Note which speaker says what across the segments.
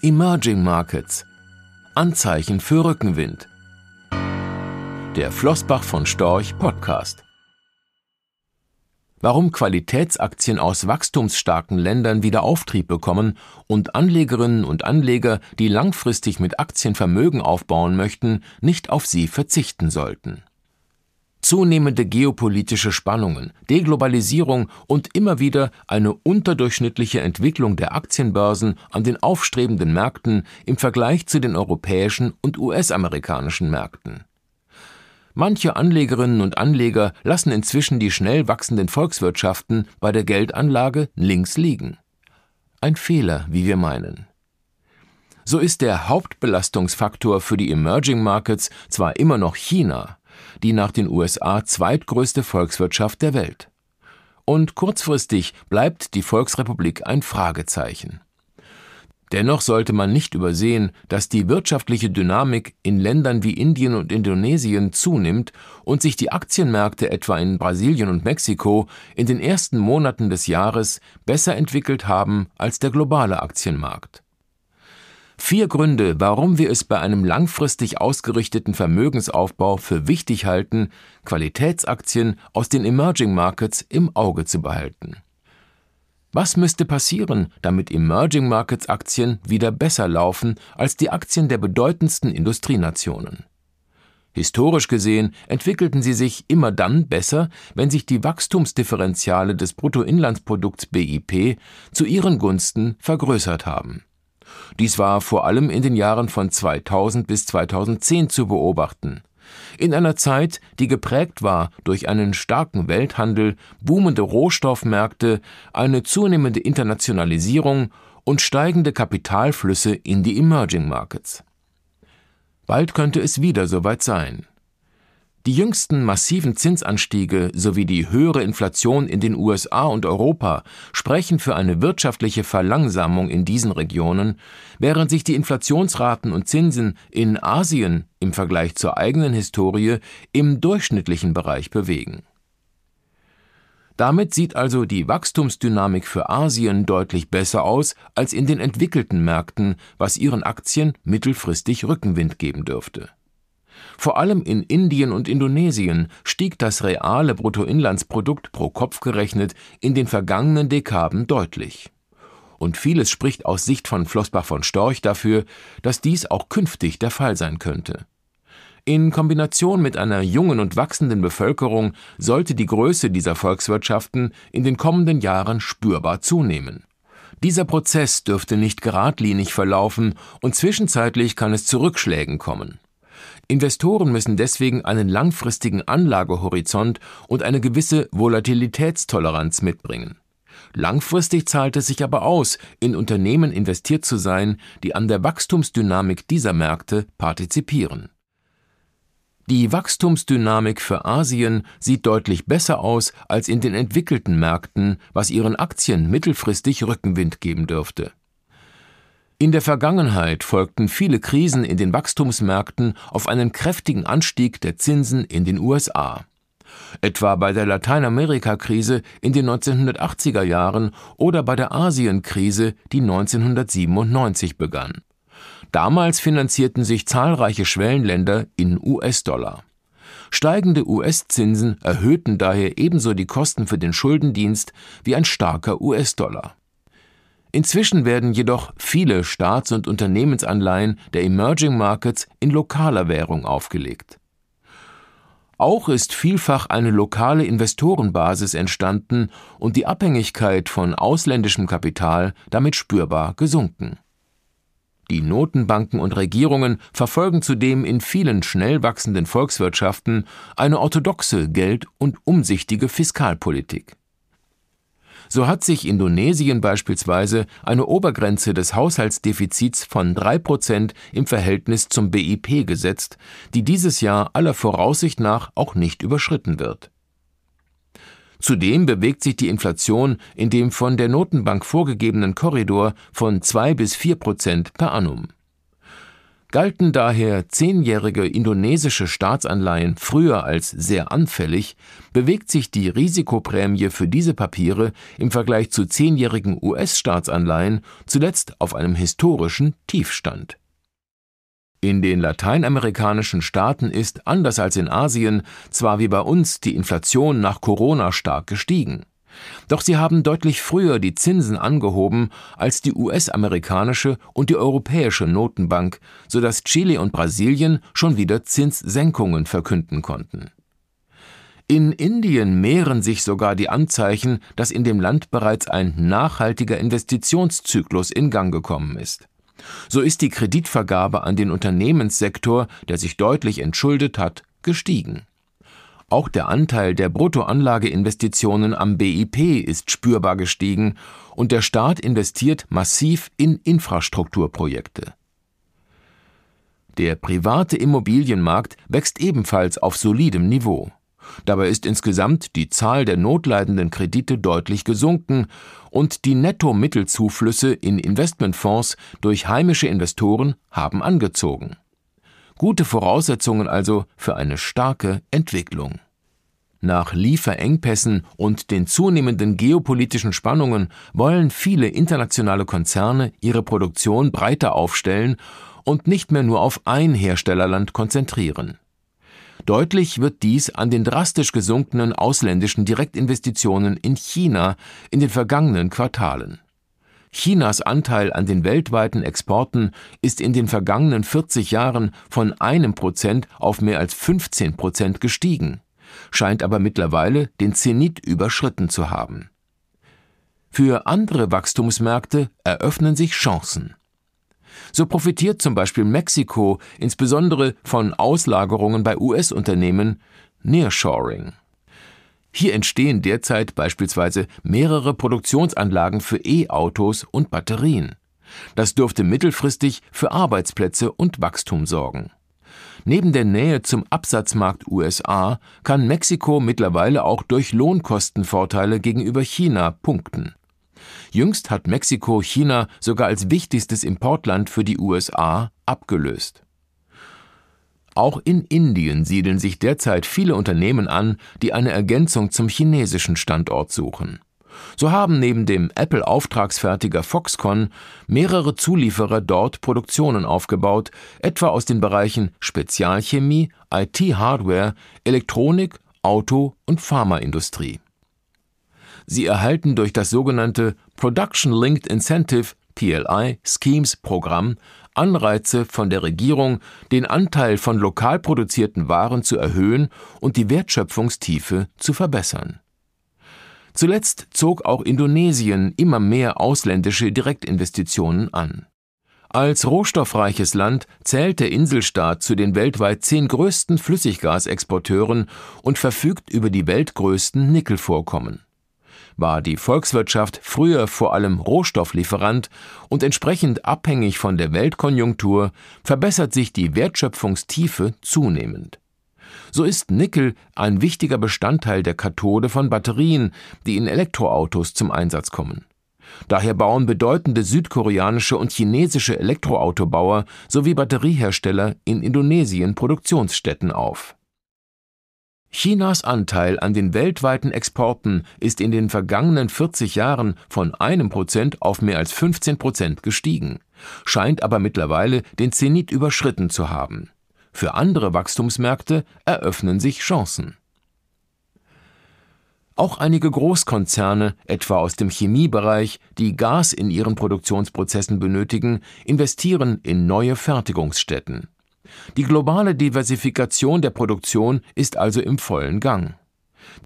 Speaker 1: Emerging Markets. Anzeichen für Rückenwind. Der Flossbach von Storch Podcast. Warum Qualitätsaktien aus wachstumsstarken Ländern wieder Auftrieb bekommen und Anlegerinnen und Anleger, die langfristig mit Aktien Vermögen aufbauen möchten, nicht auf sie verzichten sollten. Zunehmende geopolitische Spannungen, Deglobalisierung und immer wieder eine unterdurchschnittliche Entwicklung der Aktienbörsen an den aufstrebenden Märkten im Vergleich zu den europäischen und US-amerikanischen Märkten. Manche Anlegerinnen und Anleger lassen inzwischen die schnell wachsenden Volkswirtschaften bei der Geldanlage links liegen. Ein Fehler, wie wir meinen. So ist der Hauptbelastungsfaktor für die Emerging Markets zwar immer noch China, die nach den USA zweitgrößte Volkswirtschaft der Welt. Und kurzfristig bleibt die Volksrepublik ein Fragezeichen. Dennoch sollte man nicht übersehen, dass die wirtschaftliche Dynamik in Ländern wie Indien und Indonesien zunimmt und sich die Aktienmärkte etwa in Brasilien und Mexiko in den ersten Monaten des Jahres besser entwickelt haben als der globale Aktienmarkt. Vier Gründe, warum wir es bei einem langfristig ausgerichteten Vermögensaufbau für wichtig halten, Qualitätsaktien aus den Emerging Markets im Auge zu behalten. Was müsste passieren, damit Emerging Markets Aktien wieder besser laufen als die Aktien der bedeutendsten Industrienationen? Historisch gesehen entwickelten sie sich immer dann besser, wenn sich die Wachstumsdifferenziale des Bruttoinlandsprodukts BIP zu ihren Gunsten vergrößert haben. Dies war vor allem in den Jahren von 2000 bis 2010 zu beobachten. In einer Zeit, die geprägt war durch einen starken Welthandel, boomende Rohstoffmärkte, eine zunehmende Internationalisierung und steigende Kapitalflüsse in die Emerging Markets. Bald könnte es wieder soweit sein. Die jüngsten massiven Zinsanstiege sowie die höhere Inflation in den USA und Europa sprechen für eine wirtschaftliche Verlangsamung in diesen Regionen, während sich die Inflationsraten und Zinsen in Asien im Vergleich zur eigenen Historie im durchschnittlichen Bereich bewegen. Damit sieht also die Wachstumsdynamik für Asien deutlich besser aus als in den entwickelten Märkten, was ihren Aktien mittelfristig Rückenwind geben dürfte. Vor allem in Indien und Indonesien stieg das reale Bruttoinlandsprodukt pro Kopf gerechnet in den vergangenen Dekaden deutlich. Und vieles spricht aus Sicht von Flossbach von Storch dafür, dass dies auch künftig der Fall sein könnte. In Kombination mit einer jungen und wachsenden Bevölkerung sollte die Größe dieser Volkswirtschaften in den kommenden Jahren spürbar zunehmen. Dieser Prozess dürfte nicht geradlinig verlaufen und zwischenzeitlich kann es zu Rückschlägen kommen. Investoren müssen deswegen einen langfristigen Anlagehorizont und eine gewisse Volatilitätstoleranz mitbringen. Langfristig zahlt es sich aber aus, in Unternehmen investiert zu sein, die an der Wachstumsdynamik dieser Märkte partizipieren. Die Wachstumsdynamik für Asien sieht deutlich besser aus als in den entwickelten Märkten, was ihren Aktien mittelfristig Rückenwind geben dürfte. In der Vergangenheit folgten viele Krisen in den Wachstumsmärkten auf einen kräftigen Anstieg der Zinsen in den USA. Etwa bei der Lateinamerika-Krise in den 1980er Jahren oder bei der Asienkrise, die 1997 begann. Damals finanzierten sich zahlreiche Schwellenländer in US-Dollar. Steigende US-Zinsen erhöhten daher ebenso die Kosten für den Schuldendienst wie ein starker US-Dollar. Inzwischen werden jedoch viele Staats- und Unternehmensanleihen der Emerging Markets in lokaler Währung aufgelegt. Auch ist vielfach eine lokale Investorenbasis entstanden und die Abhängigkeit von ausländischem Kapital damit spürbar gesunken. Die Notenbanken und Regierungen verfolgen zudem in vielen schnell wachsenden Volkswirtschaften eine orthodoxe Geld- und umsichtige Fiskalpolitik. So hat sich Indonesien beispielsweise eine Obergrenze des Haushaltsdefizits von drei Prozent im Verhältnis zum BIP gesetzt, die dieses Jahr aller Voraussicht nach auch nicht überschritten wird. Zudem bewegt sich die Inflation in dem von der Notenbank vorgegebenen Korridor von zwei bis vier Prozent per annum. Galten daher zehnjährige indonesische Staatsanleihen früher als sehr anfällig, bewegt sich die Risikoprämie für diese Papiere im Vergleich zu zehnjährigen US-Staatsanleihen zuletzt auf einem historischen Tiefstand. In den lateinamerikanischen Staaten ist, anders als in Asien, zwar wie bei uns die Inflation nach Corona stark gestiegen. Doch sie haben deutlich früher die Zinsen angehoben als die US-amerikanische und die europäische Notenbank, sodass Chile und Brasilien schon wieder Zinssenkungen verkünden konnten. In Indien mehren sich sogar die Anzeichen, dass in dem Land bereits ein nachhaltiger Investitionszyklus in Gang gekommen ist. So ist die Kreditvergabe an den Unternehmenssektor, der sich deutlich entschuldet hat, gestiegen. Auch der Anteil der Bruttoanlageinvestitionen am BIP ist spürbar gestiegen und der Staat investiert massiv in Infrastrukturprojekte. Der private Immobilienmarkt wächst ebenfalls auf solidem Niveau. Dabei ist insgesamt die Zahl der notleidenden Kredite deutlich gesunken und die Nettomittelzuflüsse in Investmentfonds durch heimische Investoren haben angezogen. Gute Voraussetzungen also für eine starke Entwicklung. Nach Lieferengpässen und den zunehmenden geopolitischen Spannungen wollen viele internationale Konzerne ihre Produktion breiter aufstellen und nicht mehr nur auf ein Herstellerland konzentrieren. Deutlich wird dies an den drastisch gesunkenen ausländischen Direktinvestitionen in China in den vergangenen Quartalen. Chinas Anteil an den weltweiten Exporten ist in den vergangenen 40 Jahren von einem Prozent auf mehr als 15 Prozent gestiegen, scheint aber mittlerweile den Zenit überschritten zu haben. Für andere Wachstumsmärkte eröffnen sich Chancen. So profitiert zum Beispiel Mexiko insbesondere von Auslagerungen bei US-Unternehmen Nearshoring. Hier entstehen derzeit beispielsweise mehrere Produktionsanlagen für E-Autos und Batterien. Das dürfte mittelfristig für Arbeitsplätze und Wachstum sorgen. Neben der Nähe zum Absatzmarkt USA kann Mexiko mittlerweile auch durch Lohnkostenvorteile gegenüber China punkten. Jüngst hat Mexiko China sogar als wichtigstes Importland für die USA abgelöst. Auch in Indien siedeln sich derzeit viele Unternehmen an, die eine Ergänzung zum chinesischen Standort suchen. So haben neben dem Apple-Auftragsfertiger Foxconn mehrere Zulieferer dort Produktionen aufgebaut, etwa aus den Bereichen Spezialchemie, IT-Hardware, Elektronik, Auto- und Pharmaindustrie. Sie erhalten durch das sogenannte Production Linked Incentive PLI Schemes Programm Anreize von der Regierung, den Anteil von lokal produzierten Waren zu erhöhen und die Wertschöpfungstiefe zu verbessern. Zuletzt zog auch Indonesien immer mehr ausländische Direktinvestitionen an. Als rohstoffreiches Land zählt der Inselstaat zu den weltweit zehn größten Flüssiggasexporteuren und verfügt über die weltgrößten Nickelvorkommen war die Volkswirtschaft früher vor allem Rohstofflieferant und entsprechend abhängig von der Weltkonjunktur, verbessert sich die Wertschöpfungstiefe zunehmend. So ist Nickel ein wichtiger Bestandteil der Kathode von Batterien, die in Elektroautos zum Einsatz kommen. Daher bauen bedeutende südkoreanische und chinesische Elektroautobauer sowie Batteriehersteller in Indonesien Produktionsstätten auf Chinas Anteil an den weltweiten Exporten ist in den vergangenen 40 Jahren von einem Prozent auf mehr als 15 Prozent gestiegen, scheint aber mittlerweile den Zenit überschritten zu haben. Für andere Wachstumsmärkte eröffnen sich Chancen. Auch einige Großkonzerne, etwa aus dem Chemiebereich, die Gas in ihren Produktionsprozessen benötigen, investieren in neue Fertigungsstätten. Die globale Diversifikation der Produktion ist also im vollen Gang.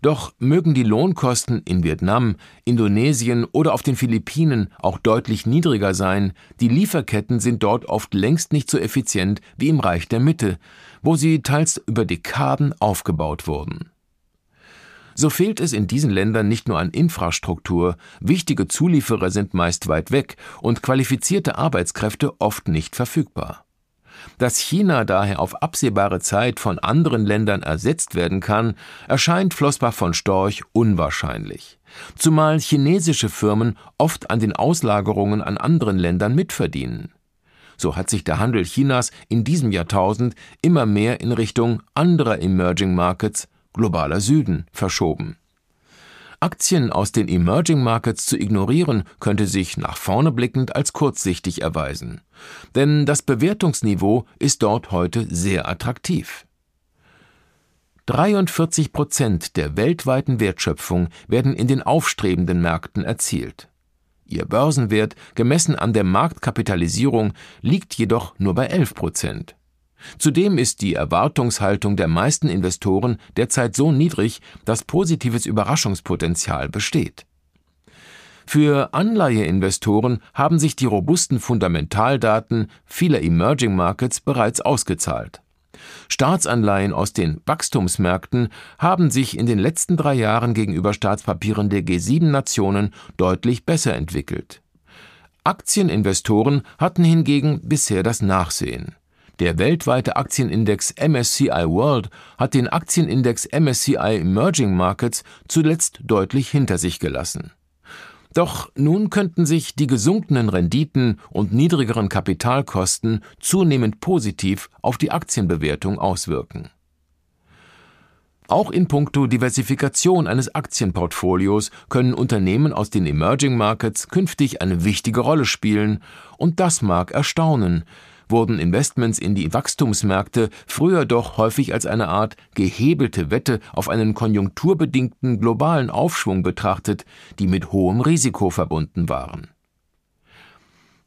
Speaker 1: Doch mögen die Lohnkosten in Vietnam, Indonesien oder auf den Philippinen auch deutlich niedriger sein, die Lieferketten sind dort oft längst nicht so effizient wie im Reich der Mitte, wo sie teils über Dekaden aufgebaut wurden. So fehlt es in diesen Ländern nicht nur an Infrastruktur, wichtige Zulieferer sind meist weit weg und qualifizierte Arbeitskräfte oft nicht verfügbar. Dass China daher auf absehbare Zeit von anderen Ländern ersetzt werden kann, erscheint Flossbach von Storch unwahrscheinlich. Zumal chinesische Firmen oft an den Auslagerungen an anderen Ländern mitverdienen. so hat sich der Handel Chinas in diesem Jahrtausend immer mehr in Richtung anderer Emerging Markets, globaler Süden, verschoben. Aktien aus den Emerging Markets zu ignorieren, könnte sich nach vorne blickend als kurzsichtig erweisen. Denn das Bewertungsniveau ist dort heute sehr attraktiv. 43 Prozent der weltweiten Wertschöpfung werden in den aufstrebenden Märkten erzielt. Ihr Börsenwert, gemessen an der Marktkapitalisierung, liegt jedoch nur bei 11 Prozent. Zudem ist die Erwartungshaltung der meisten Investoren derzeit so niedrig, dass positives Überraschungspotenzial besteht. Für Anleiheinvestoren haben sich die robusten Fundamentaldaten vieler Emerging Markets bereits ausgezahlt. Staatsanleihen aus den Wachstumsmärkten haben sich in den letzten drei Jahren gegenüber Staatspapieren der G7-Nationen deutlich besser entwickelt. Aktieninvestoren hatten hingegen bisher das Nachsehen. Der weltweite Aktienindex MSCI World hat den Aktienindex MSCI Emerging Markets zuletzt deutlich hinter sich gelassen. Doch nun könnten sich die gesunkenen Renditen und niedrigeren Kapitalkosten zunehmend positiv auf die Aktienbewertung auswirken. Auch in puncto Diversifikation eines Aktienportfolios können Unternehmen aus den Emerging Markets künftig eine wichtige Rolle spielen, und das mag erstaunen, wurden Investments in die Wachstumsmärkte früher doch häufig als eine Art gehebelte Wette auf einen konjunkturbedingten globalen Aufschwung betrachtet, die mit hohem Risiko verbunden waren.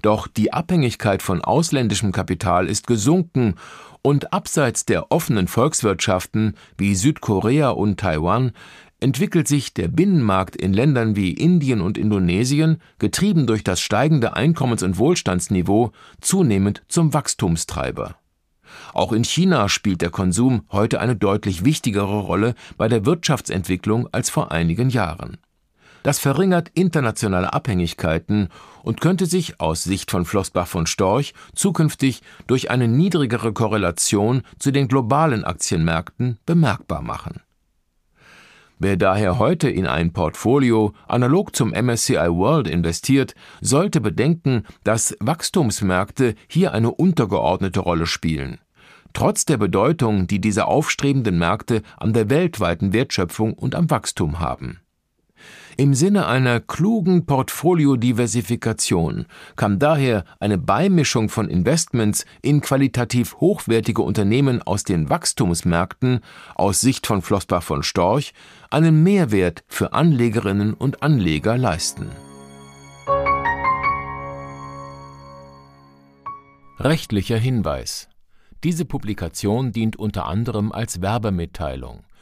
Speaker 1: Doch die Abhängigkeit von ausländischem Kapital ist gesunken und abseits der offenen Volkswirtschaften wie Südkorea und Taiwan entwickelt sich der Binnenmarkt in Ländern wie Indien und Indonesien, getrieben durch das steigende Einkommens- und Wohlstandsniveau, zunehmend zum Wachstumstreiber. Auch in China spielt der Konsum heute eine deutlich wichtigere Rolle bei der Wirtschaftsentwicklung als vor einigen Jahren. Das verringert internationale Abhängigkeiten und könnte sich aus Sicht von Flossbach von Storch zukünftig durch eine niedrigere Korrelation zu den globalen Aktienmärkten bemerkbar machen. Wer daher heute in ein Portfolio analog zum MSCI World investiert, sollte bedenken, dass Wachstumsmärkte hier eine untergeordnete Rolle spielen. Trotz der Bedeutung, die diese aufstrebenden Märkte an der weltweiten Wertschöpfung und am Wachstum haben. Im Sinne einer klugen Portfoliodiversifikation kann daher eine Beimischung von Investments in qualitativ hochwertige Unternehmen aus den Wachstumsmärkten aus Sicht von Flossbach von Storch einen Mehrwert für Anlegerinnen und Anleger leisten. Rechtlicher Hinweis diese Publikation dient unter anderem als Werbemitteilung.